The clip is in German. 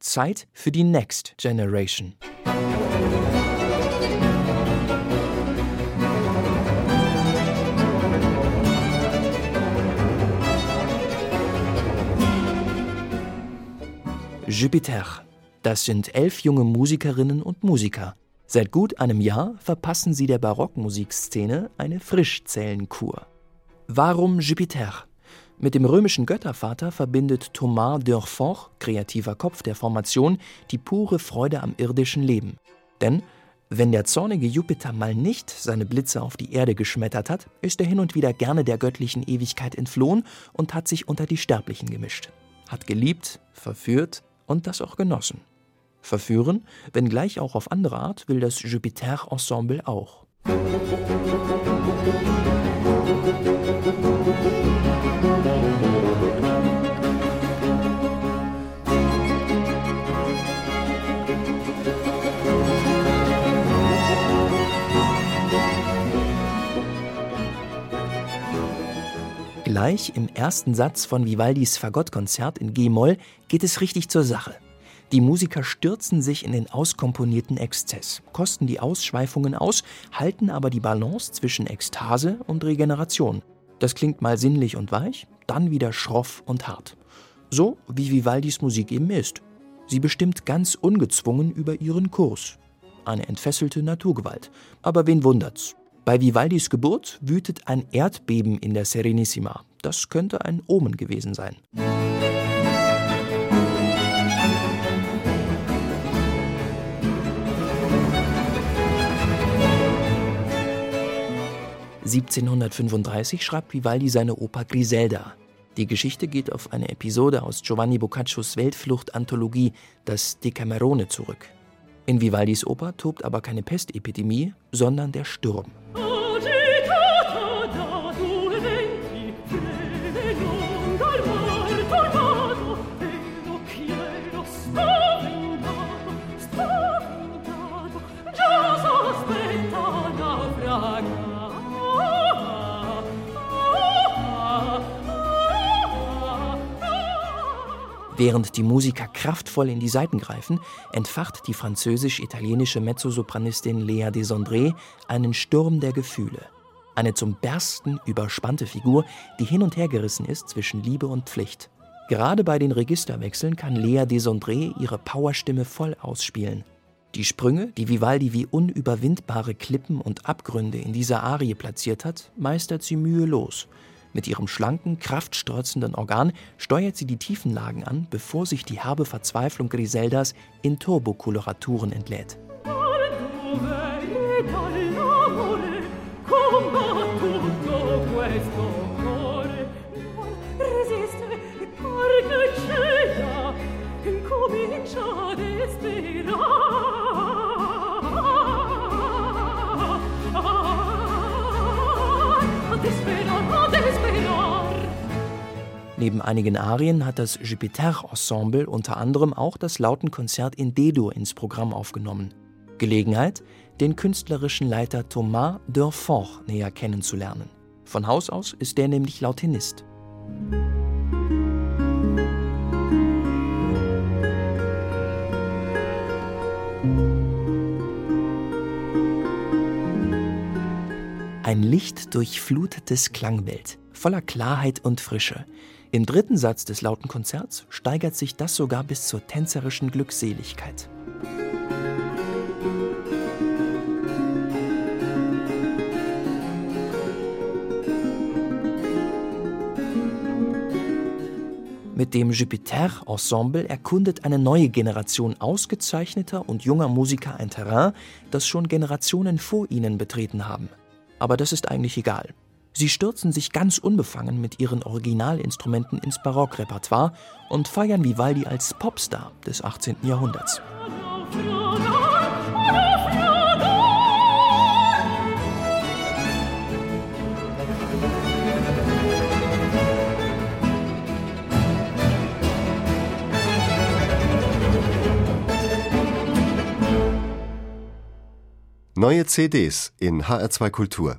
Zeit für die Next Generation. Jupiter. Das sind elf junge Musikerinnen und Musiker. Seit gut einem Jahr verpassen sie der Barockmusikszene eine Frischzellenkur. Warum Jupiter? Mit dem römischen Göttervater verbindet Thomas d'Urfort, kreativer Kopf der Formation, die pure Freude am irdischen Leben. Denn wenn der zornige Jupiter mal nicht seine Blitze auf die Erde geschmettert hat, ist er hin und wieder gerne der göttlichen Ewigkeit entflohen und hat sich unter die Sterblichen gemischt. Hat geliebt, verführt und das auch genossen. Verführen, wenngleich auch auf andere Art, will das Jupiter-Ensemble auch. Gleich im ersten Satz von Vivaldis Fagottkonzert in G-Moll geht es richtig zur Sache. Die Musiker stürzen sich in den auskomponierten Exzess, kosten die Ausschweifungen aus, halten aber die Balance zwischen Ekstase und Regeneration. Das klingt mal sinnlich und weich, dann wieder schroff und hart. So wie Vivaldis Musik eben ist. Sie bestimmt ganz ungezwungen über ihren Kurs. Eine entfesselte Naturgewalt. Aber wen wundert's? Bei Vivaldis Geburt wütet ein Erdbeben in der Serenissima. Das könnte ein Omen gewesen sein. (1735) schreibt Vivaldi seine Oper Griselda. Die Geschichte geht auf eine Episode aus Giovanni Boccaccios Weltflucht-Anthologie Das Decamerone zurück. In Vivaldis Oper tobt aber keine Pestepidemie, sondern der Sturm. Während die Musiker kraftvoll in die Saiten greifen, entfacht die französisch-italienische Mezzosopranistin Lea Desandré einen Sturm der Gefühle. Eine zum Bersten überspannte Figur, die hin und her gerissen ist zwischen Liebe und Pflicht. Gerade bei den Registerwechseln kann Lea Desandré ihre Powerstimme voll ausspielen. Die Sprünge, die Vivaldi wie unüberwindbare Klippen und Abgründe in dieser Arie platziert hat, meistert sie mühelos – mit ihrem schlanken, kraftstrotzenden Organ steuert sie die Tiefenlagen an, bevor sich die herbe Verzweiflung Griseldas in Turbokoloraturen entlädt. Comincia Neben einigen Arien hat das Jupiter-Ensemble unter anderem auch das Lautenkonzert in D-Dur ins Programm aufgenommen. Gelegenheit, den künstlerischen Leiter Thomas Durfort näher kennenzulernen. Von Haus aus ist der nämlich Lautenist. Ein lichtdurchflutetes Klangbild, voller Klarheit und Frische. Im dritten Satz des lauten Konzerts steigert sich das sogar bis zur tänzerischen Glückseligkeit. Mit dem Jupiter-Ensemble erkundet eine neue Generation ausgezeichneter und junger Musiker ein Terrain, das schon Generationen vor ihnen betreten haben. Aber das ist eigentlich egal. Sie stürzen sich ganz unbefangen mit ihren Originalinstrumenten ins Barockrepertoire und feiern Vivaldi als Popstar des 18. Jahrhunderts. Neue CDs in HR2 Kultur.